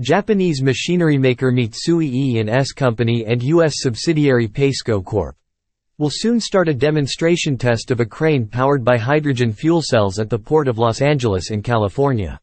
Japanese machinery maker Mitsui E&S Company and U.S. subsidiary Paceco Corp. will soon start a demonstration test of a crane powered by hydrogen fuel cells at the Port of Los Angeles in California.